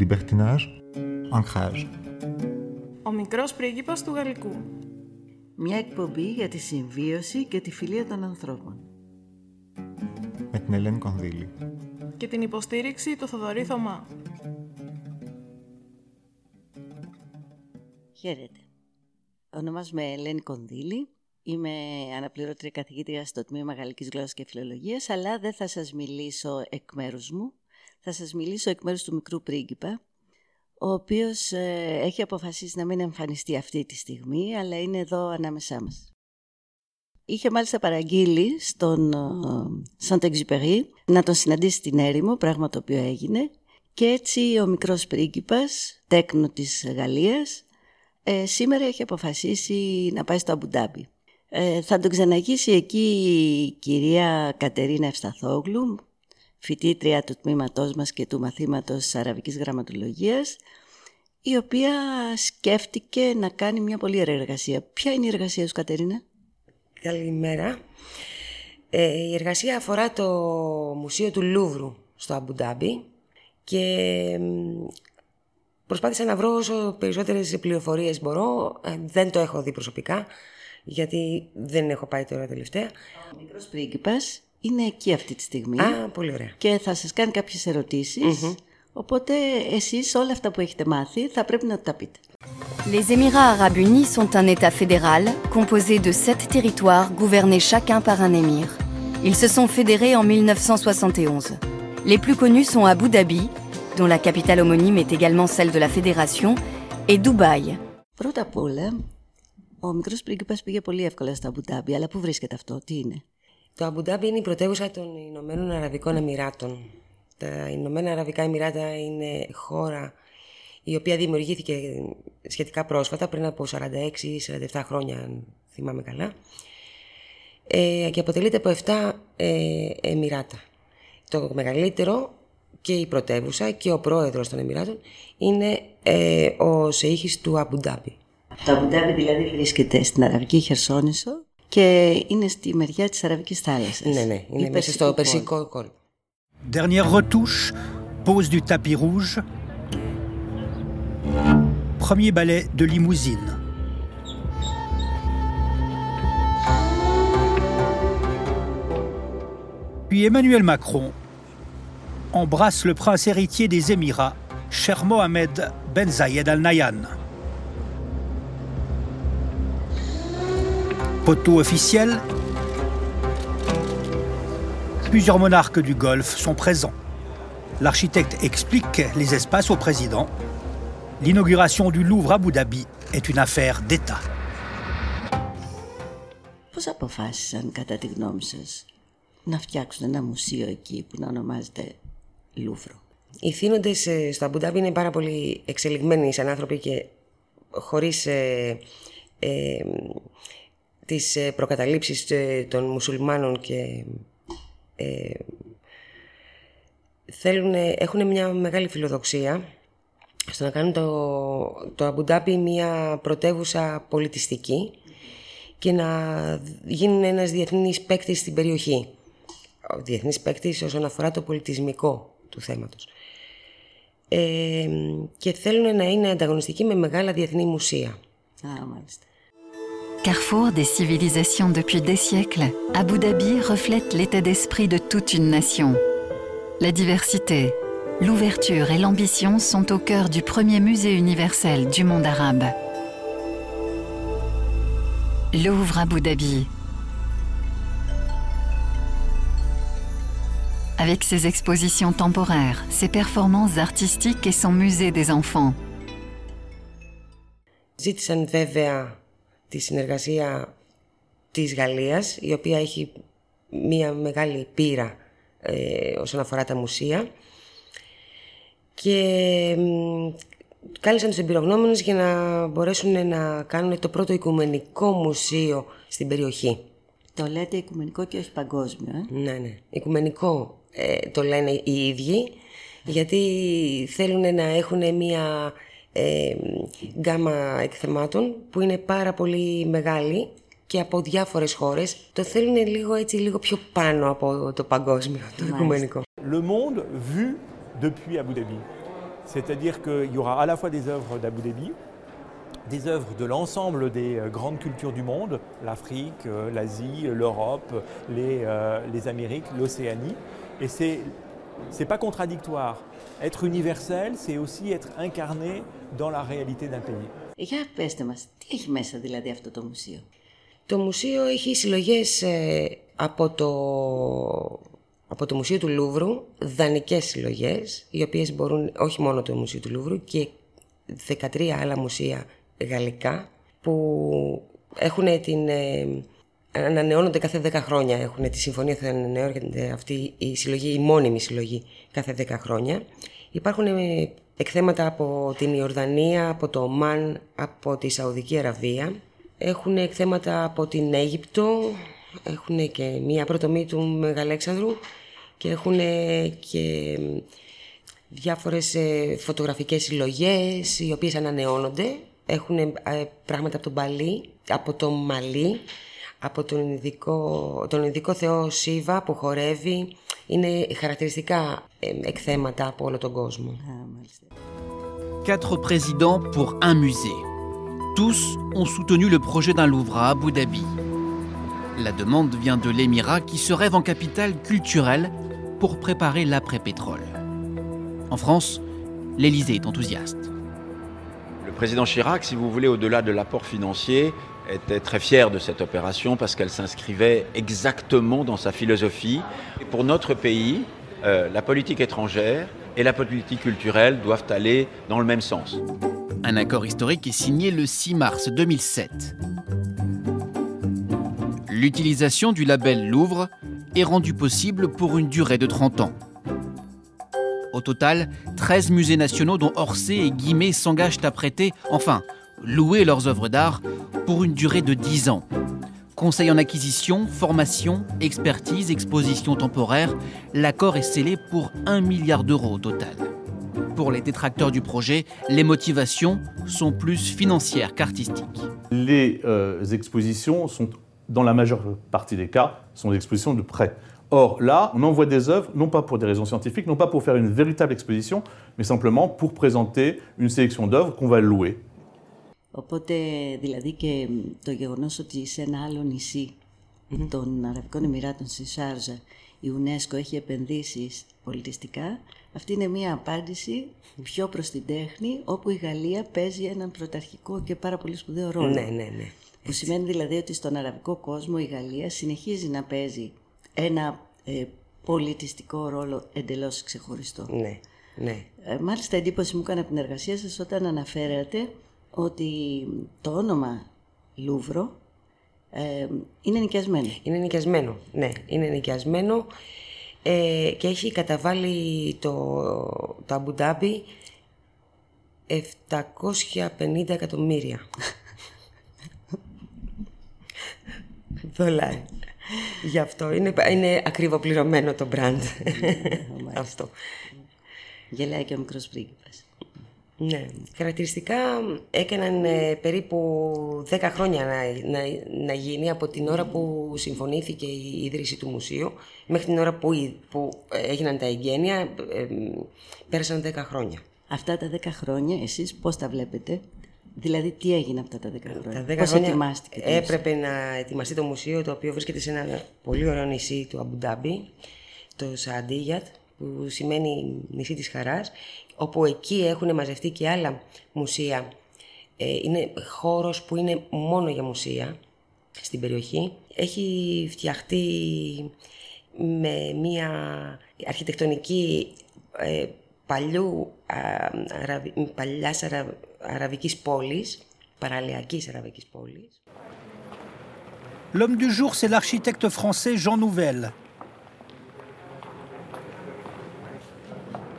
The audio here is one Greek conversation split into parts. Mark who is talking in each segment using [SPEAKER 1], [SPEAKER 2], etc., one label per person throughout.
[SPEAKER 1] Libertinage, ancrage.
[SPEAKER 2] Ο μικρός πρίγκιπας του Γαλλικού.
[SPEAKER 3] Μια εκπομπή για τη συμβίωση και τη φιλία των ανθρώπων.
[SPEAKER 1] Με την Ελένη Κονδύλη.
[SPEAKER 2] Και την υποστήριξη του Θοδωρή Θωμά.
[SPEAKER 3] Χαίρετε. Ονομάζομαι Ελένη Κονδύλη. Είμαι αναπληρώτρια καθηγήτρια στο Τμήμα Γαλλικής Γλώσσας και Φιλολογίας, αλλά δεν θα σας μιλήσω εκ μέρους μου. Θα σας μιλήσω εκ μέρους του μικρού πρίγκιπα, ο οποίος ε, έχει αποφασίσει να μην εμφανιστεί αυτή τη στιγμή, αλλά είναι εδώ ανάμεσά μας. Είχε μάλιστα παραγγείλει στον Σαντ Εξυπερί να τον συναντήσει στην έρημο, πράγμα το οποίο έγινε, και έτσι ο μικρός πρίγκιπας, τέκνο της Γαλλίας, ε, σήμερα έχει αποφασίσει να πάει στο Αμπουντάμπι. Ε, θα τον ξαναγήσει εκεί η κυρία Κατερίνα Ευσταθόγλου, φοιτήτρια του τμήματός μας και του μαθήματος Αραβικής Γραμματολογίας, η οποία σκέφτηκε να κάνει μια πολύ ωραία εργασία. Ποια είναι η εργασία σου, Κατερίνα;
[SPEAKER 4] Καλημέρα. Ε, η εργασία αφορά το Μουσείο του Λούβρου στο Αμπουντάμπι και προσπάθησα να βρω όσο περισσότερες πληροφορίες μπορώ. Ε, δεν το έχω δει προσωπικά, γιατί δεν έχω πάει τώρα τελευταία.
[SPEAKER 3] Ο μικρός πρίγκιπας είναι εκεί αυτή τη στιγμή.
[SPEAKER 4] Α, πολύ ωραία.
[SPEAKER 3] Και θα σας κάνει κάποιες ερωτήσεις. Οπότε εσείς όλα αυτά που έχετε μάθει θα πρέπει να τα πείτε.
[SPEAKER 5] Les Émirats arabes unis sont un État fédéral composé de sept territoires gouvernés chacun par un émir. Ils se sont fédérés en 1971. Les plus connus sont Abu Dhabi, dont la capitale homonyme est également celle de la fédération, et Dubaï.
[SPEAKER 3] Πρώτα απ' όλα, ο μικρός πρίγκιπας πήγε πολύ εύκολα στα Αμπουντάμπι, αλλά πού βρίσκεται αυτό, τι είναι;
[SPEAKER 4] Το Αμπουντάμπι είναι η πρωτεύουσα των Ηνωμένων Αραβικών Εμμυράτων. Τα Ηνωμένα Αραβικά Εμμυράτα είναι χώρα η οποία δημιουργήθηκε σχετικά πρόσφατα, πριν από 46-47 χρόνια, αν θυμάμαι καλά, ε, και αποτελείται από 7 ε, Εμμυράτα. Το μεγαλύτερο και η πρωτεύουσα και ο πρόεδρος των Εμμυράτων είναι ε, ο Σεήχης του Αμπουντάμπι.
[SPEAKER 3] Το Αμπουντάμπι δηλαδή βρίσκεται στην Αραβική Χερσόνησο και είναι στη μεριά της Αραβικής θάλασσας.
[SPEAKER 4] Ναι, ναι, είναι μέσα στο Περσικό κόλπο.
[SPEAKER 6] Dernière retouche, pose du tapis rouge. Premier ballet de limousine. Puis Emmanuel Macron embrasse le prince héritier des Émirats, cher Mohamed Ben Zayed Al Nahyan. Poteau officiel, plusieurs monarques du Golfe sont présents. L'architecte explique les espaces au président. L'inauguration du Louvre à Abu Dhabi est une affaire d'État.
[SPEAKER 3] Πώς αποφάσισαν κατά τη γνώμη σας να φτιάξουν ένα μουσείο εκεί που να ονομάζεται Λούβρο;
[SPEAKER 4] Οι θύνοντες ε, στο Αμπουντάμπι είναι πάρα πολύ εξελιγμένοι σαν άνθρωποι και χωρίς ε, ε, τις ε, προκαταλήψεις ε, των μουσουλμάνων και ε, θέλουν, έχουν μια μεγάλη φιλοδοξία στο να κάνουν το, το Αμπουντάμπι μια πρωτεύουσα πολιτιστική και να γίνουν ένας διεθνής παίκτης στην περιοχή. Ο διεθνής παίκτης όσον αφορά το πολιτισμικό του θέματος. Ε, και θέλουν να είναι ανταγωνιστικοί με μεγάλα διεθνή μουσεία.
[SPEAKER 3] Α, μάλιστα.
[SPEAKER 5] Carrefour des civilisations depuis des siècles, Abu Dhabi reflète l'état d'esprit de toute une nation. La diversité, l'ouverture et l'ambition sont au cœur du premier musée universel du monde arabe. Louvre Abu Dhabi. Avec ses expositions temporaires, ses performances artistiques et son musée des enfants.
[SPEAKER 4] Τη συνεργασία της Γαλλίας, η οποία έχει μία μεγάλη πείρα ε, όσον αφορά τα μουσεία και μ, κάλεσαν τους εμπειρογνώμενους για να μπορέσουν να κάνουν το πρώτο οικουμενικό μουσείο στην περιοχή.
[SPEAKER 3] Το λέτε οικουμενικό και όχι παγκόσμιο, ε;
[SPEAKER 4] Ναι, ναι. Οικουμενικό ε, το λένε οι ίδιοι, γιατί θέλουν να έχουν μία ε, γκάμα εκθεμάτων που είναι πάρα πολύ μεγάλη και από διάφορες χώρες. Το θέλουν λίγο έτσι, λίγο πιο πάνω από το παγκόσμιο, το οικουμενικό.
[SPEAKER 7] Le monde vu depuis Abu Dhabi. C'est-à-dire qu'il y aura à la fois des œuvres d'Abu Dhabi, des œuvres de l'ensemble des euh, grandes cultures du monde, l'Afrique, euh, l'Asie, l'Europe, les, euh, les Amériques, l'Océanie. Et c'est n'est pas contradictoire. Être universel, c'est aussi être incarné dans la réalité d'un pays.
[SPEAKER 3] Για πέστε μας, τι έχει μέσα δηλαδή αυτό το μουσείο;
[SPEAKER 4] Το μουσείο έχει συλλογές ε, από, το, από το Μουσείο του Λούβρου, δανεικές συλλογές, οι οποίες μπορούν όχι μόνο το Μουσείο του Λούβρου και 13 άλλα μουσεία γαλλικά που έχουν την... Ε, ανανεώνονται κάθε 10 χρόνια. Έχουν τη συμφωνία θα ανανεώνεται αυτή η συλλογή, η μόνιμη συλλογή κάθε 10 χρόνια. Υπάρχουν ε, εκθέματα από την Ιορδανία, από το Ομάν, από τη Σαουδική Αραβία. Έχουν εκθέματα από την Αίγυπτο, έχουν και μία προτομή του Μεγαλέξανδρου και έχουν και διάφορες ε, φωτογραφικές συλλογές οι οποίες ανανεώνονται. Έχουν ε, πράγματα από τον Παλί, από το Μαλί, από τον ειδικό, τον ειδικό θεό Σίβα που χορεύει. Είναι χαρακτηριστικά ε, εκθέματα από όλο τον κόσμο.
[SPEAKER 8] Quatre présidents pour un musée. Tous ont soutenu le projet d'un Louvre à Abu Dhabi. La demande vient de l'Émirat qui se rêve en capitale culturelle pour préparer l'après-pétrole. En France, l'Élysée est enthousiaste.
[SPEAKER 9] Le président Chirac, si vous voulez, au-delà de l'apport financier, était très fier de cette opération parce qu'elle s'inscrivait exactement dans sa philosophie. Pour notre pays, euh, la politique étrangère et la politique culturelle doivent aller dans le même sens.
[SPEAKER 8] Un accord historique est signé le 6 mars 2007. L'utilisation du label Louvre est rendue possible pour une durée de 30 ans. Au total, 13 musées nationaux dont Orsay et Guimet s'engagent à prêter, enfin, louer leurs œuvres d'art pour une durée de 10 ans. Conseil en acquisition, formation, expertise, exposition temporaire, l'accord est scellé pour 1 milliard d'euros au total. Pour les détracteurs du projet, les motivations sont plus financières qu'artistiques.
[SPEAKER 10] Les euh, expositions sont, dans la majeure partie des cas, sont des expositions de prêt. Or, là, on envoie des œuvres, non pas pour des raisons scientifiques, non pas pour faire une véritable exposition, mais simplement pour présenter une sélection d'œuvres qu'on va louer.
[SPEAKER 3] Οπότε δηλαδή και το γεγονός ότι σε ένα άλλο νησί των Αραβικών Εμμυράτων στη Σάρζα η UNESCO έχει επενδύσεις πολιτιστικά, αυτή είναι μια απάντηση πιο προς την τέχνη, όπου η Γαλλία παίζει έναν πρωταρχικό και πάρα πολύ σπουδαίο ρόλο.
[SPEAKER 4] Ναι, ναι, ναι.
[SPEAKER 3] Που σημαίνει δηλαδή ότι στον αραβικό κόσμο η Γαλλία συνεχίζει να παίζει ένα ε, πολιτιστικό ρόλο εντελώς ξεχωριστό.
[SPEAKER 4] Ναι, ναι.
[SPEAKER 3] Ε, μάλιστα εντύπωση μου έκανε από την εργασία σας όταν αναφέρατε ότι το όνομα Λούβρο ε, είναι νοικιασμένο.
[SPEAKER 4] Είναι νοικιασμένο, ναι. Είναι νοικιασμένο ε, και έχει καταβάλει το, το Αμπουντάμπι 750 εκατομμύρια. Δολάρια. Γι' αυτό είναι, είναι ακριβοπληρωμένο το brand. αυτό.
[SPEAKER 3] Γελάει και ο μικρός πρίγκιπας.
[SPEAKER 4] Ναι. Χαρακτηριστικά έκαναν ε, περίπου 10 χρόνια να, να, να γίνει από την ώρα που συμφωνήθηκε η ίδρυση του μουσείου μέχρι την ώρα που, η- που έγιναν τα εγγένεια ε, πέρασαν 10 χρόνια.
[SPEAKER 3] Αυτά τα 10 χρόνια εσείς πώς τα βλέπετε, δηλαδή τι έγινε αυτά τα 10 χρόνια,
[SPEAKER 4] Τα 10
[SPEAKER 3] πώς
[SPEAKER 4] χρόνια
[SPEAKER 3] ετοιμάστηκε. το μουσείο;
[SPEAKER 4] έπρεπε να ετοιμαστεί το μουσείο το οποίο βρίσκεται σε ένα πολύ ωραίο νησί του Αμπουντάμπι, το Σαντίγιατ, που σημαίνει νησί της χαράς, όπου εκεί έχουν μαζευτεί και άλλα μουσεία. Ε, είναι χώρος που είναι μόνο για μουσεία στην περιοχή. Έχει φτιαχτεί με μια αρχιτεκτονική ε, παλιού, α, αραβι- παλιάς αρα, αραβικής πόλης, παραλιακής αραβικής πόλης.
[SPEAKER 6] L'homme du jour, c'est l'architecte français Jean Nouvel,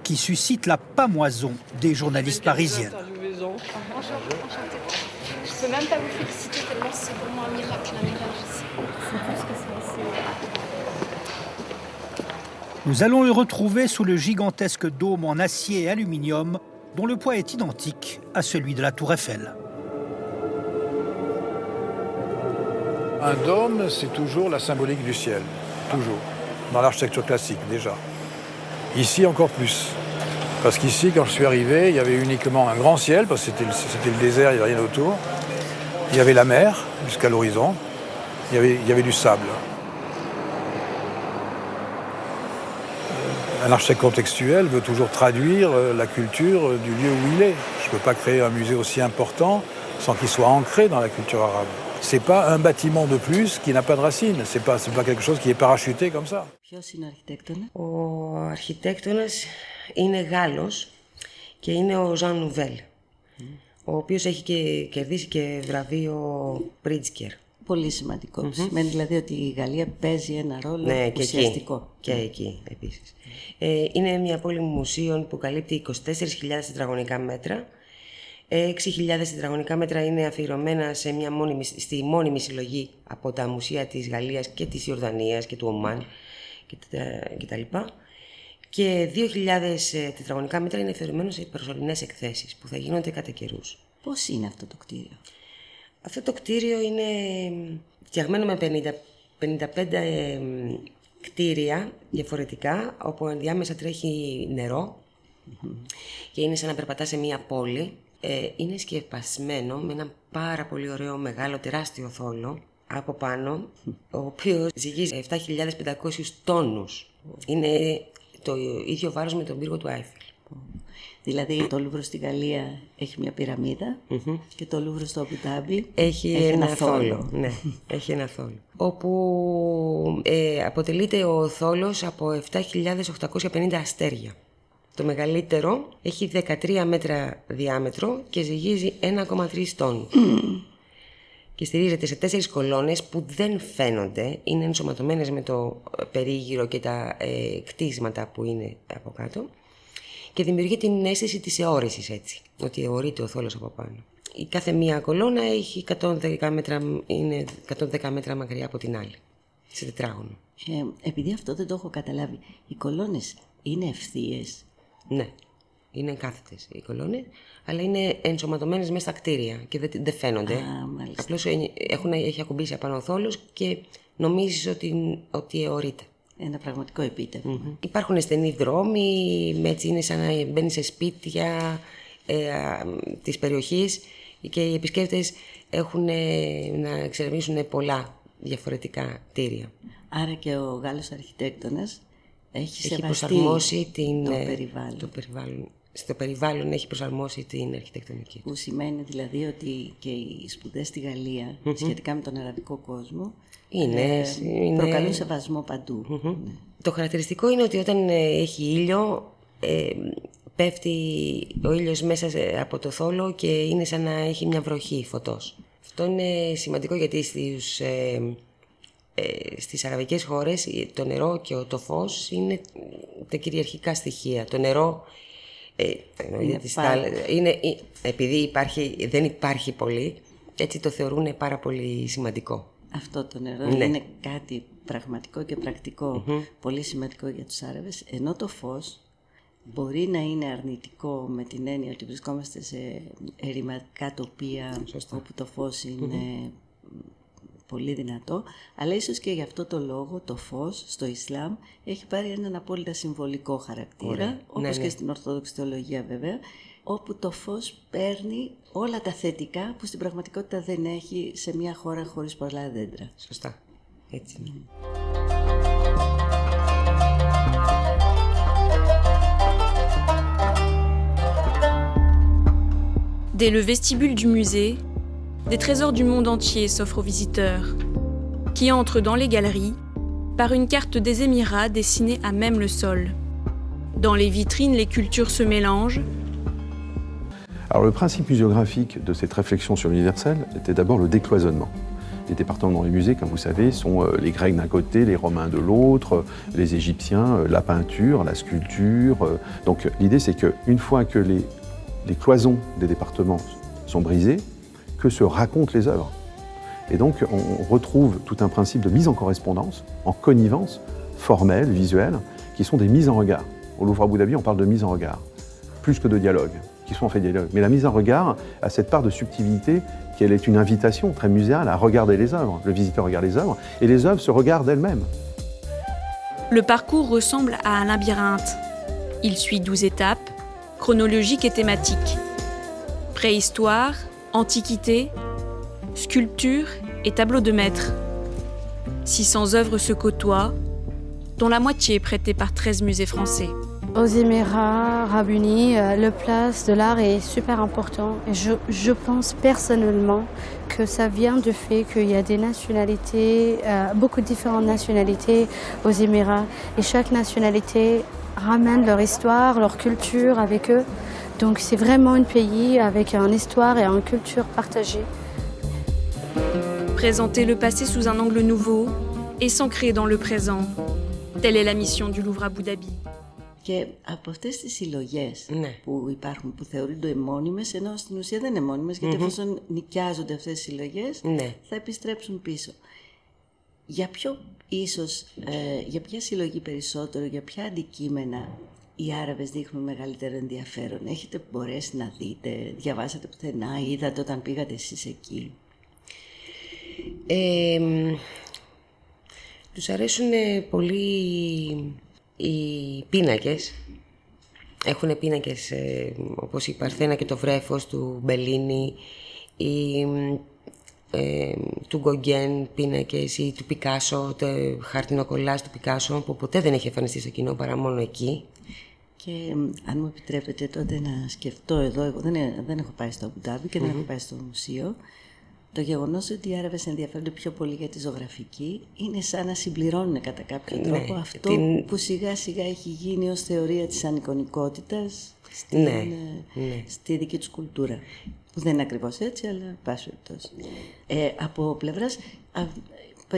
[SPEAKER 6] qui suscite la pamoison des journalistes parisiennes.
[SPEAKER 2] Bonjour, enchantée. Je peux même pas vous féliciter tellement c'est pour moi un miracle, un miracle. C'est plus que ça.
[SPEAKER 6] Nous allons le retrouver sous le gigantesque dôme en acier et aluminium dont le poids est identique à celui de la tour Eiffel.
[SPEAKER 11] Un dôme, c'est toujours la symbolique du ciel, toujours. Dans l'architecture classique, déjà. Ici, encore plus. Parce qu'ici, quand je suis arrivé, il y avait uniquement un grand ciel, parce que c'était le, désert, il n'y avait rien autour. Il y avait la mer jusqu'à l'horizon. Il, il y avait du sable. Un architecte contextuel veut toujours traduire euh, la culture du lieu où il est. Je ne peux pas créer un musée aussi important sans qu'il soit ancré dans la culture arabe. Ce n'est pas un bâtiment de plus qui n'a pas de racines. Ce n'est pas, pas quelque chose qui est parachuté comme ça.
[SPEAKER 4] Ο αρχιτέκτονας; Είναι Γάλλος και είναι ο Ζαν Νουβέλ, ο οποίος έχει και κερδίσει και βραβείο Πρίτσκερ.
[SPEAKER 3] Πολύ σημαντικό. Mm-hmm. Σημαίνει δηλαδή ότι η Γαλλία παίζει ένα ρόλο ναι, και ουσιαστικό.
[SPEAKER 4] Εκεί, και εκεί επίσης. Ε, είναι μια πόλη μουσείων που καλύπτει 24.000 τετραγωνικά μέτρα. 6.000 τετραγωνικά μέτρα είναι αφιερωμένα σε μια μόνιμη, στη μόνιμη συλλογή από τα μουσεία της Γαλλίας και της Ιορδανίας και του Ομάν κτλ. Και, και 2.000 τετραγωνικά μέτρα είναι αφιερωμένα σε προσωρινές εκθέσεις που θα γίνονται κατά καιρούς.
[SPEAKER 3] Πώς είναι αυτό το κτίριο;
[SPEAKER 4] Αυτό το κτίριο είναι φτιαγμένο με 50, 55 κτίρια διαφορετικά, όπου ενδιάμεσα τρέχει και είναι σαν να περπατά σε μία πόλη. Ε, είναι σκεπασμένο με ένα πάρα πολύ ωραίο μεγάλο τεράστιο θόλο από πάνω, ο οποίος ζυγίζει 7.500 τόνους. Είναι το ίδιο βάρος με τον πύργο του Άιφελ.
[SPEAKER 3] Δηλαδή το Λούβρο στη Γαλλία έχει μια πυραμιδα και το Λούβρο στο Αμπιτάμπι
[SPEAKER 4] έχει, έχει ένα, θόλο. ναι, έχει ένα θόλο. Όπου ε, αποτελείται ο θόλος από 7.850 αστέρια. Το μεγαλύτερο έχει 13 μέτρα διάμετρο και ζυγίζει 1,3 τόνους. Και στηρίζεται σε τέσσερις κολόνες που δεν φαίνονται, είναι ενσωματωμένες με το περίγυρο και τα ε, κτίσματα που είναι από κάτω και δημιουργεί την αίσθηση της αιώρησης έτσι, ότι αιωρείται ο θόλος από πάνω. Η κάθε μία κολόνα έχει 110 μέτρα, είναι 110 μέτρα μακριά από την άλλη, σε τετράγωνο.
[SPEAKER 3] Ε, επειδή αυτό δεν το έχω καταλάβει, οι κολόνες είναι ευθείες;
[SPEAKER 4] Ναι, είναι κάθετες οι κολόνες, αλλά είναι ενσωματωμένες μέσα στα κτίρια και δεν, δεν φαίνονται. Απλώς έχουν, έχει ακουμπήσει απάνω ο θόλος και νομίζεις ότι, ότι αιωρείται
[SPEAKER 3] ένα πραγματικό
[SPEAKER 4] Υπάρχουν στενοί δρόμοι, έτσι είναι σαν να μπαίνεις σε σπίτια ε, της περιοχής και οι επισκέπτες έχουν ε, να εξερευνήσουν πολλά διαφορετικά κτίρια.
[SPEAKER 3] Άρα και ο Γάλλος αρχιτέκτονας έχει,
[SPEAKER 4] έχει προσαρμόσει την, το, ε, περιβάλλον. το περιβάλλον. Στο περιβάλλον έχει προσαρμόσει την αρχιτεκτονική.
[SPEAKER 3] Που σημαίνει δηλαδή ότι και οι σπουδές στη γαλλια σχετικά με τον αραβικό κόσμο
[SPEAKER 4] είναι, ε, είναι...
[SPEAKER 3] Προκαλούν σεβασμό ναι.
[SPEAKER 4] Το χαρακτηριστικό είναι ότι όταν ε, έχει ήλιο, ε, πέφτει ο ήλιος μέσα από το θόλο και είναι σαν να έχει μια βροχή φωτός. Αυτό είναι σημαντικό γιατί στις, ε, ε, στις αραβικές χώρες το νερό και το φως είναι τα κυριαρχικά στοιχεία. Το νερό ε, είναι, είναι, επειδή υπάρχει, δεν υπάρχει πολύ, έτσι το θεωρούν πάρα πολύ σημαντικό.
[SPEAKER 3] Αυτό το νερό ναι. είναι κάτι πραγματικό και πρακτικο πολύ σημαντικό για τους Άραβες, ενώ το φως μπορεί να είναι αρνητικό με την έννοια ότι βρισκόμαστε σε ερηματικά τοπία όπου το φως πολύ δυνατό, αλλά ίσως και γι' αυτό το λόγο το φως στο Ισλάμ έχει πάρει έναν απόλυτα συμβολικό χαρακτήρα, όπως ναι, και ναι. στην Ορθόδοξη Θεολογία βέβαια, όπου το φως παίρνει όλα τα θετικά που στην πραγματικότητα δεν έχει σε μια χώρα χωρίς πολλά δέντρα.
[SPEAKER 4] Σωστά. Έτσι είναι.
[SPEAKER 12] Dès le vestibule du musée, des trésors du monde entier s'offrent aux visiteurs, qui entrent dans les galeries par une carte des Émirats dessinée à même le sol. Dans les vitrines, les cultures se mélangent,
[SPEAKER 13] alors le principe muséographique de cette réflexion sur l'universel était d'abord le décloisonnement. Les départements dans les musées, comme vous savez, sont euh, les Grecs d'un côté, les Romains de l'autre, euh, les Égyptiens, euh, la peinture, la sculpture. Donc l'idée c'est qu'une fois que les, les cloisons des départements sont brisées, que se racontent les œuvres. Et donc on retrouve tout un principe de mise en correspondance, en connivence formelle, visuelle, qui sont des mises en regard. Au Louvre Abu Dhabi, on parle de mise en regard, plus que de dialogue qui sont en fait dialogue. Mais la mise en regard a cette part de subtilité qu'elle est une invitation très muséale à regarder les œuvres. Le visiteur regarde les œuvres et les œuvres se regardent elles-mêmes.
[SPEAKER 12] Le parcours ressemble à un labyrinthe. Il suit 12 étapes, chronologiques et thématiques. Préhistoire, antiquité, sculpture et tableaux de maître. 600 œuvres se côtoient, dont la moitié est prêtée par 13 musées français.
[SPEAKER 14] Aux Émirats arabes unis, euh, le place de l'art est super important. Je, pense personnellement que ça vient du fait qu'il y a des nationalités, euh, beaucoup de différentes nationalités aux Émirats. Et chaque nationalité ramène leur histoire, leur culture avec eux. Donc c'est vraiment un pays avec une histoire et une culture partagée.
[SPEAKER 12] Présenter le passé sous un angle nouveau et s'ancrer dans le présent. Telle est la mission du Louvre Abu Dhabi.
[SPEAKER 3] Και από αυτές τις συλλογές
[SPEAKER 4] Ναι.
[SPEAKER 3] που υπάρχουν, που θεωρούνται μόνιμες, ενώ στην ουσία δεν είναι μόνιμες, γιατί
[SPEAKER 4] Μμμ.
[SPEAKER 3] εφόσον νοικιάζονται αυτές τις συλλογές,
[SPEAKER 4] Ναι.
[SPEAKER 3] θα επιστρέψουν πίσω. Για ποιο ίσως, ε, για ποια συλλογή περισσότερο, για ποια αντικείμενα οι Άραβες δείχνουν μεγαλύτερο ενδιαφέρον. Έχετε μπορέσει να δείτε, διαβάσατε πουθενά, είδατε όταν πήγατε εσείς εκεί.
[SPEAKER 4] Ε, μ, τους αρέσουν ε, πολύ οι πίνακες. Έχουν πίνακες ε, όπως η Παρθένα και το βρέφος του Μπελίνη, η, μ, ε, του Γκογκέν πίνακες ή του Πικάσο, το χαρτινοκολλάζ του Πικάσο που ποτέ δεν έχει εμφανιστεί στο κοινό παρά μόνο εκεί.
[SPEAKER 3] Και μ, αν μου επιτρέπετε τότε να σκεφτώ εδώ, εγώ δεν, ε- δεν έχω πάει στο Αμπουντάμπι και δεν
[SPEAKER 4] Μμμ.
[SPEAKER 3] έχω πάει στο μουσείο, το γεγονός ότι οι Άραβες ενδιαφέρονται πιο πολύ για τη ζωγραφική είναι σαν να συμπληρώνουν κατά κάποιο
[SPEAKER 4] Ναι,
[SPEAKER 3] τρόπο αυτό
[SPEAKER 4] την-
[SPEAKER 3] που σιγά σιγά έχει γίνει ως θεωρία της ανικονικότητας στην,
[SPEAKER 4] Ναι,
[SPEAKER 3] ε,
[SPEAKER 4] ναι.
[SPEAKER 3] στη δική τους κουλτούρα. Που δεν είναι ακριβώς έτσι, αλλά εν πάση περιπτώσει. Ε, από πλευράς, α,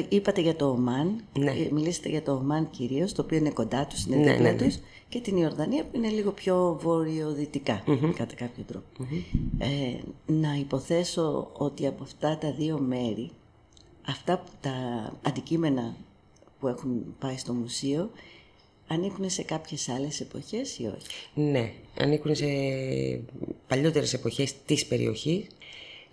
[SPEAKER 3] είπατε για το Ομάν,
[SPEAKER 4] Ναι.
[SPEAKER 3] ε, μιλήσατε για το Ομάν κυρίως, το οποίο είναι κοντά τους, είναι
[SPEAKER 4] Ναι,
[SPEAKER 3] δίπλα
[SPEAKER 4] ναι, ναι.
[SPEAKER 3] τους, και την Ιορδανία που είναι λίγο πιο βόρειο-δυτικά,
[SPEAKER 4] Μμμ.
[SPEAKER 3] κατά κάποιο τρόπο. Ε, να υποθέσω ότι από αυτά τα δύο μέρη, αυτά που τα αντικείμενα που έχουν πάει στο μουσείο, ανήκουν σε κάποιες άλλες εποχές ή όχι;
[SPEAKER 4] Ναι, ανήκουν σε παλιότερες εποχές της περιοχής.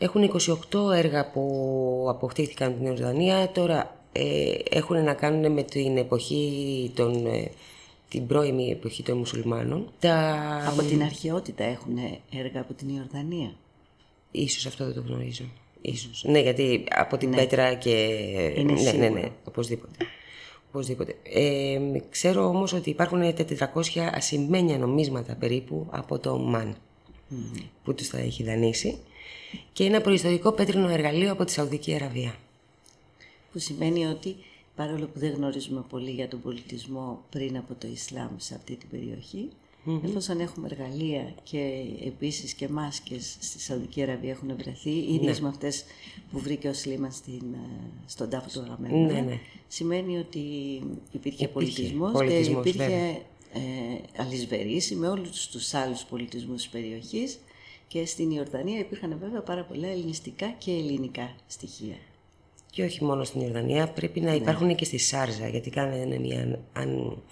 [SPEAKER 4] Έχουν 28 έργα που αποκτήθηκαν από την Ιορδανία. Τώρα ε, έχουν να κάνουν με την εποχή των, ε, την πρώιμη εποχή των μουσουλμάνων. Τα...
[SPEAKER 3] Από την αρχαιότητα έχουν έργα από την Ιορδανία;
[SPEAKER 4] Ίσως αυτό δεν το γνωρίζω. Ίσως. Ναι, γιατί από την
[SPEAKER 3] Ναι.
[SPEAKER 4] Πέτρα και...
[SPEAKER 3] Είναι
[SPEAKER 4] ναι, ναι,
[SPEAKER 3] σίγουρο.
[SPEAKER 4] ναι, οπωσδήποτε. Οπωσδήποτε. Ε, ξέρω όμως ότι υπάρχουν 400 ασημένια νομίσματα περίπου από το ΜΑΝ που τους τα έχει δανείσει και ένα προϊστορικό πέτρινο εργαλείο από τη Σαουδική Αραβία.
[SPEAKER 3] Που σημαίνει ότι παρόλο που δεν γνωρίζουμε πολύ για τον πολιτισμό πριν από το Ισλάμ σε αυτή την περιοχή,
[SPEAKER 4] Μμμ.
[SPEAKER 3] εφόσον έχουμε εργαλεία και επίσης και μάσκες στη Σαουδική Αραβία έχουν βρεθεί, ίδιες
[SPEAKER 4] Ναι.
[SPEAKER 3] με αυτές που βρήκε ο Σλίμαν στην, ε, στον τάφο του Αγαμέμνονα,
[SPEAKER 4] Ναι, ναι.
[SPEAKER 3] σημαίνει ότι υπήρχε,
[SPEAKER 4] Υπήρχε
[SPEAKER 3] πολιτισμός,
[SPEAKER 4] πολιτισμός,
[SPEAKER 3] και υπήρχε
[SPEAKER 4] βέβαια.
[SPEAKER 3] ε, αλυσβερίση με όλους τους άλλους πολιτισμούς της περιοχής και στην Ιορδανία υπήρχαν βέβαια πάρα πολλά ελληνιστικά και ελληνικά στοιχεία.
[SPEAKER 4] Και όχι μόνο στην Ιορδανία, πρέπει να
[SPEAKER 3] Ναι.
[SPEAKER 4] υπάρχουν και στη Σάρζα, γιατί κάνανε μια αν,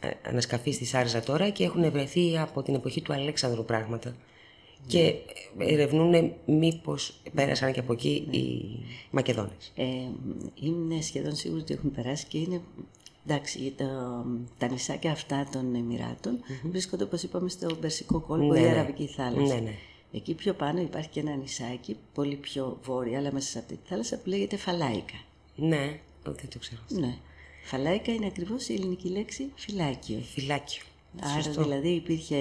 [SPEAKER 4] α- ανασκαφή στη Σάρζα τώρα και έχουν βρεθεί από την εποχή του Αλέξανδρου πράγματα. Και ερευνούν μήπως πέρασαν και από εκεί οι Μακεδόνες.
[SPEAKER 3] Ε, είναι σχεδόν σίγουρη ότι έχουν περάσει και είναι. Εντάξει, τα, τα νησάκια αυτά των Εμμυράτων βρίσκονται, όπως είπαμε, στο Περσικό κόλπο
[SPEAKER 4] Ναι,
[SPEAKER 3] ή
[SPEAKER 4] ναι.
[SPEAKER 3] Αραβική θάλασσα.
[SPEAKER 4] Ναι, ναι.
[SPEAKER 3] Εκεί πιο πάνω υπάρχει και ένα νησάκι, πολύ πιο βόρεια, αλλά μέσα σε αυτή τη θάλασσα, που λέγεται Φαλάικα.
[SPEAKER 4] Ναι, δεν το ξέρω.
[SPEAKER 3] Ναι. Φαλάικα είναι ακριβώς η ελληνική λέξη φυλάκιο.
[SPEAKER 4] Φυλάκιο.
[SPEAKER 3] Άρα
[SPEAKER 4] Σωστό.
[SPEAKER 3] δηλαδή υπήρχε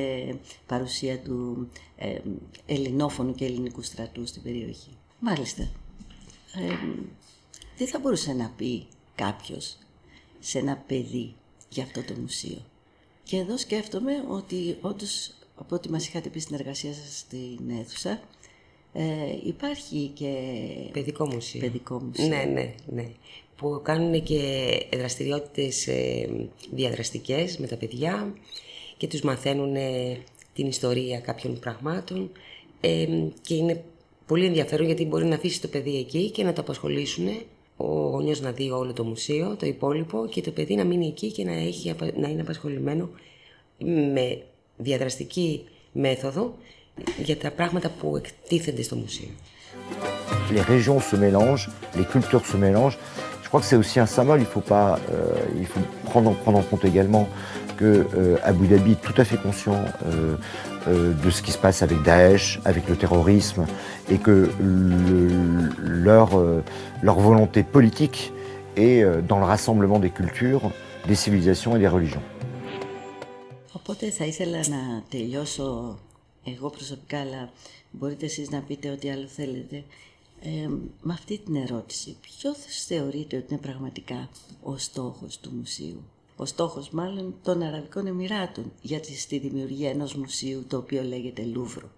[SPEAKER 3] παρουσία του ε, ελληνόφωνου και ελληνικού στρατού στην περιοχή. Μάλιστα. Ε, τι θα μπορούσε να πει κάποιος σε ένα παιδί για αυτό το μουσείο. Και εδώ σκέφτομαι ότι όντως από ό,τι μας είχατε πει στην εργασία σας στην αίθουσα ε, υπάρχει και
[SPEAKER 4] Παιδικό μουσείο.
[SPEAKER 3] παιδικό μουσείο.
[SPEAKER 4] Ναι, ναι, ναι. Που κάνουν και δραστηριότητες ε, διαδραστικές με τα παιδιά και τους μαθαίνουν ε, την ιστορία κάποιων πραγμάτων ε, και είναι πολύ ενδιαφέρον γιατί μπορεί να αφήσει το παιδί εκεί και να το απασχολήσουν ο γονιός να δει όλο το μουσείο, το υπόλοιπο και το παιδί να μείνει εκεί και να, έχει, απα- να είναι απασχολημένο με διαδραστική μέθοδο για τα πράγματα που εκτίθενται στο μουσείο.
[SPEAKER 15] les régions se mélangent, les cultures se mélangent. Je crois que c'est aussi un symbole. Il faut pas, euh, il faut prendre, prendre en compte également que euh, Abu Dhabi est tout à fait conscient euh, euh, de ce qui se passe avec Daesh, avec le terrorisme, et que le- leur, euh, leur volonté politique est euh, dans le rassemblement des cultures, des civilisations et des religions.
[SPEAKER 3] Οπότε θα ήθελα να τελειώσω εγώ προσωπικά, αλλά μπορείτε εσείς να πείτε ό,τι άλλο θέλετε. Ε, με αυτή την ερώτηση, ποιο θεωρείτε ότι είναι πραγματικά ο στόχος του μουσείου; Ο στόχος μάλλον των Αραβικών Εμμυράτων για τη, στη δημιουργία ενός μουσείου το οποίο λέγεται Λούβρο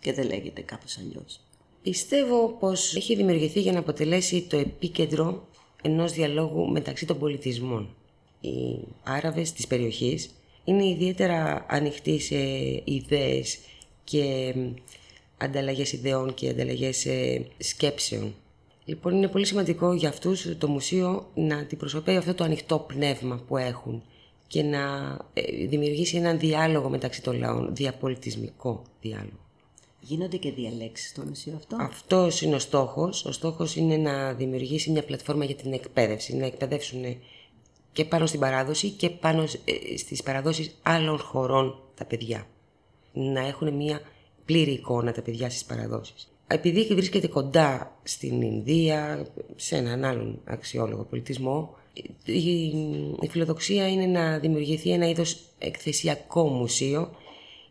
[SPEAKER 3] και δεν λέγεται κάπως αλλιώς.
[SPEAKER 4] Πιστεύω πως έχει δημιουργηθεί για να αποτελέσει το επίκεντρο ενός διαλόγου μεταξύ των πολιτισμών. Οι Άραβες της περιοχής είναι ιδιαίτερα ανοιχτοί σε ιδέες και ανταλλαγές ιδεών και ανταλλαγές ε, σκέψεων. Λοιπόν, είναι πολύ σημαντικό για αυτούς το μουσείο να αντιπροσωπεύει αυτό το ανοιχτό πνεύμα που έχουν και να ε, δημιουργήσει έναν διάλογο μεταξύ των λαών, διαπολιτισμικό διάλογο.
[SPEAKER 3] Γίνονται και διαλέξεις στο μουσείο αυτό;
[SPEAKER 4] Αυτός είναι ο στόχος. Ο στόχος είναι να δημιουργήσει μια πλατφόρμα για την εκπαίδευση, να εκπαιδεύσουν και πάνω στην παράδοση και πάνω ε, στις παραδόσεις άλλων χωρών τα παιδιά. Να έχουν μια πλήρη εικόνα τα παιδιά στις παραδόσεις. Επειδή βρίσκεται κοντά στην Ινδία, σε έναν άλλον αξιόλογο πολιτισμό, η, η φιλοδοξία είναι να δημιουργηθεί ένα είδος εκθεσιακό μουσείο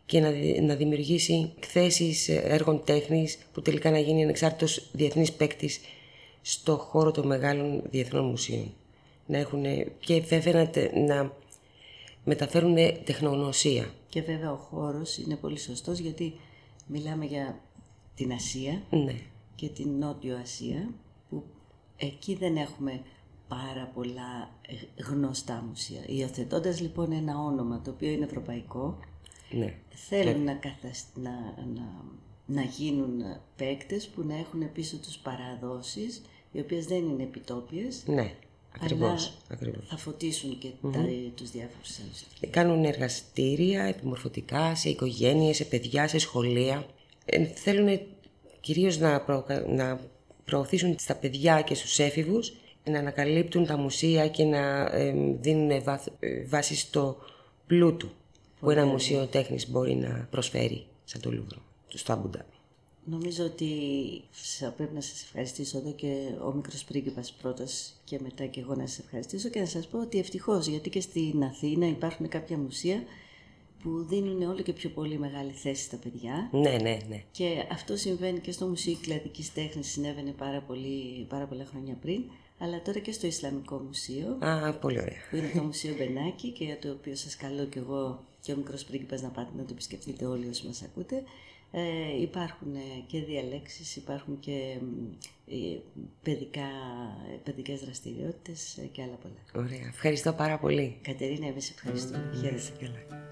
[SPEAKER 4] και να, δη- να δημιουργήσει εκθέσεις έργων τέχνης που τελικά να γίνει ανεξάρτητος διεθνής παίκτης στο χώρο των μεγάλων διεθνών μουσείων. Να έχουν και βέβαια να, τε- να μεταφέρουν τεχνογνωσία.
[SPEAKER 3] Και βέβαια ο χώρος είναι πολύ σωστός γιατί μιλάμε για την Ασία
[SPEAKER 4] Ναι.
[SPEAKER 3] και την Νότιο Ασία που εκεί δεν έχουμε πάρα πολλά ε, γνωστά μουσεία. Υιοθετώντας λοιπόν ένα όνομα το οποίο είναι ευρωπαϊκό,
[SPEAKER 4] Ναι.
[SPEAKER 3] θέλουν να, καθασ... να, να, να γίνουν παίκτες που να έχουν πίσω τους παραδόσεις, οι οποίες δεν είναι επιτόπιες,
[SPEAKER 4] Ναι, ακριβώς,
[SPEAKER 3] αλλά
[SPEAKER 4] ακριβώς.
[SPEAKER 3] θα φωτίσουν και
[SPEAKER 4] Μμμ.
[SPEAKER 3] τα, τους διάφορους άλλους.
[SPEAKER 4] Κάνουν εργαστήρια επιμορφωτικά σε οικογένειες, σε παιδιά, σε σχολεία. Ε, θέλουν κυρίως να, προκα- να προωθήσουν στα παιδιά και στους έφηβους να ανακαλύπτουν τα μουσεία και να ε, δίνουν βάθ- ε, βάση στο πλούτο που ένα
[SPEAKER 3] Ωραία.
[SPEAKER 4] μουσείο τέχνης μπορεί να προσφέρει σαν το Λούβρο, στο Αμπουντάμπι.
[SPEAKER 3] Νομίζω ότι θα πρέπει να σας ευχαριστήσω εδώ και ο μικρός πρίγκιπας πρώτος και μετά και εγώ να σας ευχαριστήσω και να σας πω ότι ευτυχώς γιατί και στην Αθήνα υπάρχουν κάποια μουσεία που δίνουν όλο και πιο πολύ μεγάλη θέση στα παιδιά.
[SPEAKER 4] Ναι, ναι, ναι.
[SPEAKER 3] Και αυτό συμβαίνει και στο Μουσείο Κλαδικής Τέχνης, συνέβαινε πάρα, πολύ, πάρα πολλά χρόνια πριν, αλλά τώρα και στο Ισλαμικό Μουσείο.
[SPEAKER 4] Α, πολύ ωραία.
[SPEAKER 3] Που είναι το Μουσείο Μπενάκη και για το οποίο σας καλώ και εγώ και ο μικρός πρίγκιπας να πάτε να το επισκεφτείτε όλοι όσοι μας ακούτε. Ε, υπάρχουν ε, και διαλέξεις, υπάρχουν και ε, παιδικά, παιδικές δραστηριότητες ε, και άλλα πολλά.
[SPEAKER 4] Ωραία. Ευχαριστώ πάρα πολύ.
[SPEAKER 3] Κατερίνα, εμείς ευχαριστούμε. Χαίρετε.
[SPEAKER 4] καλά.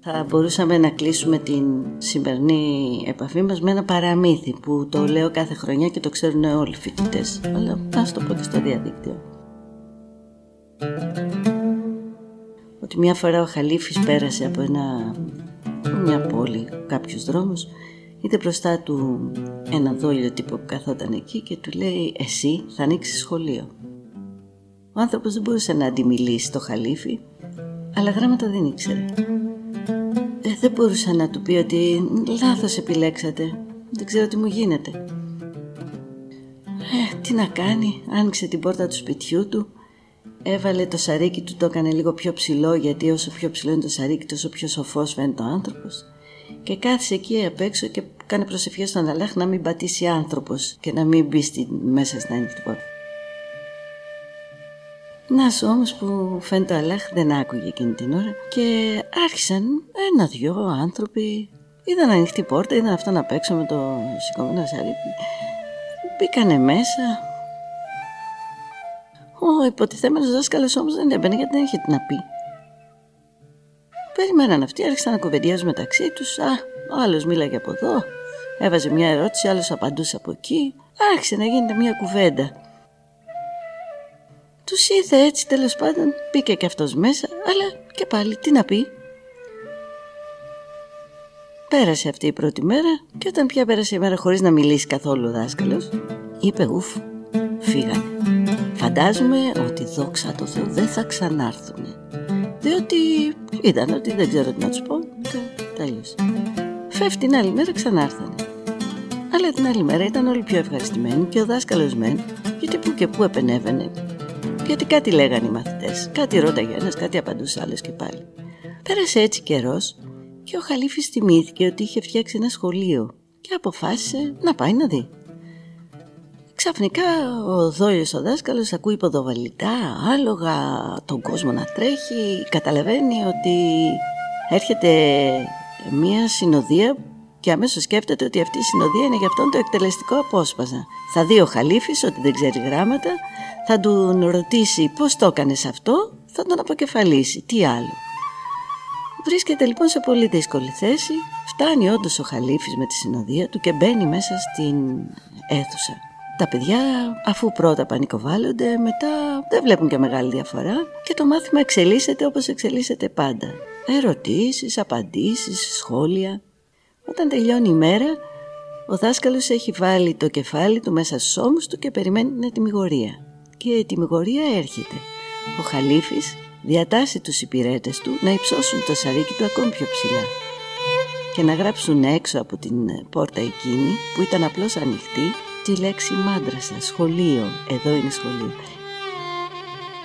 [SPEAKER 3] Θα μπορούσαμε να κλείσουμε την σημερινή επαφή μας με ένα παραμύθι που το λέω κάθε χρονιά και το ξέρουν όλοι οι φοιτητές. Αλλά ας το πω και στο διαδίκτυο. Ότι μια φορά ο Χαλίφης πέρασε από, ένα, από μια πόλη, κάποιους δρόμους, είδε μπροστά του ένα δόλιο τύπο που καθόταν εκεί και του λέει «Εσύ θα ανοίξεις σχολείο». Ο άνθρωπος δεν μπορούσε να αντιμιλήσει το Χαλίφη, αλλά γράμματα δεν ήξερε. Ε, δεν μπορούσα να του πει ότι λάθος επιλέξατε. Δεν ξέρω τι μου γίνεται. Ε, τι να κάνει, άνοιξε την πόρτα του σπιτιού του, έβαλε το σαρίκι του, το έκανε λίγο πιο ψηλό γιατί όσο πιο ψηλό είναι το σαρίκι τόσο πιο σοφός φαίνεται ο άνθρωπος. Και κάθισε εκεί απ' έξω και κάνει προσευχές στον Αλλάχ να μην πατήσει άνθρωπος και να μην μπει στη, μέσα στην ανοιχτή πόρτα. Να σου όμως που φαίνεται ο Αλλάχ δεν άκουγε εκείνη την ώρα και άρχισαν ένα-δυο άνθρωποι. Είδαν ανοιχτή πόρτα, είδαν αυτό να παίξω με το σηκωμένο σαρίκι. Μπήκανε μέσα ο υποτιθέμενος δάσκαλος όμως δεν έμπαινε γιατί δεν είχε τι να πει περιμέναν αυτοί, άρχισαν να κουβεντιάζουν μεταξύ τους α, ο άλλος μίλαγε από εδώ έβαζε μια ερώτηση, άλλος απαντούσε από εκεί άρχισε να γίνεται μια κουβέντα τους ήρθε έτσι τέλος πάντων, μπήκε και αυτός μέσα, αλλά και πάλι τι να πει. Πέρασε αυτή η πρώτη μέρα και όταν πια πέρασε η μέρα χωρίς να μιλήσει καθόλου ο δάσκαλος, είπε ουφ, φύγανε. Φαντάζομαι ότι δόξα τω Θεώ δεν θα ξανάρθουν. Διότι είδαν ότι δεν ξέρω τι να τους πω και τέλειωσε. Φεύγει την άλλη μέρα ξανάρθανε. Αλλά την άλλη μέρα ήταν όλοι πιο ευχαριστημένοι και ο δάσκαλος μεν, γιατί που και που επενέβαινε. Γιατί κάτι λέγανε οι μαθητές, κάτι ρώταγε ένας, κάτι απαντούσε άλλος και πάλι. Πέρασε έτσι καιρός και ο Χαλίφης θυμήθηκε ότι είχε φτιάξει ένα σχολείο και αποφάσισε να πάει να δει. Ξαφνικά ο Δόλιος ο δάσκαλος ακούει ποδοβαλιτά, άλογα, τον κόσμο να τρέχει, καταλαβαίνει ότι έρχεται μια συνοδεία και αμέσως σκέφτεται ότι αυτή η συνοδεία είναι για αυτόν το εκτελεστικό απόσπασμα. Θα δει ο Χαλίφης ότι δεν ξέρει γράμματα, θα του ρωτήσει πώς το έκανες αυτό, θα τον αποκεφαλίσει, τι άλλο. Βρίσκεται λοιπόν σε πολύ δύσκολη θέση, φτάνει όντως ο Χαλίφης με τη συνοδεία του και μπαίνει μέσα στην αίθουσα. Τα παιδιά αφού πρώτα πανικοβάλλονται μετά δεν βλέπουν και μεγάλη διαφορά και το μάθημα εξελίσσεται όπως εξελίσσεται πάντα. Ερωτήσεις, απαντήσεις, σχόλια. Όταν τελειώνει η μέρα ο δάσκαλος έχει βάλει το κεφάλι του μέσα στους ώμους του και περιμένει την ετοιμιγορία. Και η ετοιμιγορία έρχεται. Ο Χαλίφης διατάσσει τους υπηρέτες του να υψώσουν το σαρίκι του ακόμη πιο ψηλά και να γράψουν έξω από την πόρτα εκείνη που ήταν απλώς ανοιχτή τη λέξη μάντρασα, σχολείο, εδώ είναι σχολείο.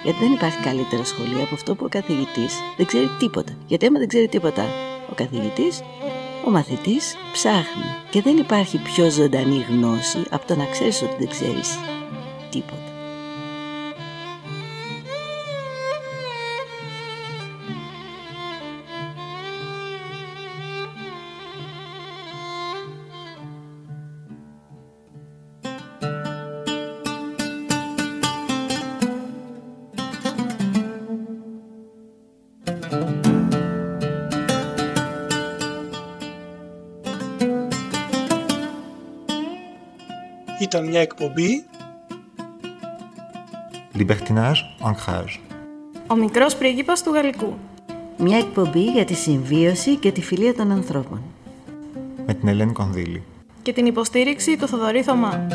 [SPEAKER 3] Γιατί δεν υπάρχει καλύτερο σχολείο από αυτό που ο καθηγητής δεν ξέρει τίποτα. Γιατί άμα δεν ξέρει τίποτα ο καθηγητής, ο μαθητής ψάχνει. Και δεν υπάρχει πιο ζωντανή γνώση από το να ξέρεις ότι δεν ξέρεις τίποτα.
[SPEAKER 16] Μια εκπομπή
[SPEAKER 1] Libertinage, ancrage.
[SPEAKER 12] Ο μικρός πρίγκιπας του Γαλλικού.
[SPEAKER 3] Μια εκπομπή για τη συμβίωση και τη φιλία των ανθρώπων.
[SPEAKER 1] Με την Ελένη Κονδύλη.
[SPEAKER 12] Και την υποστήριξη του Θοδωρή Θωμά.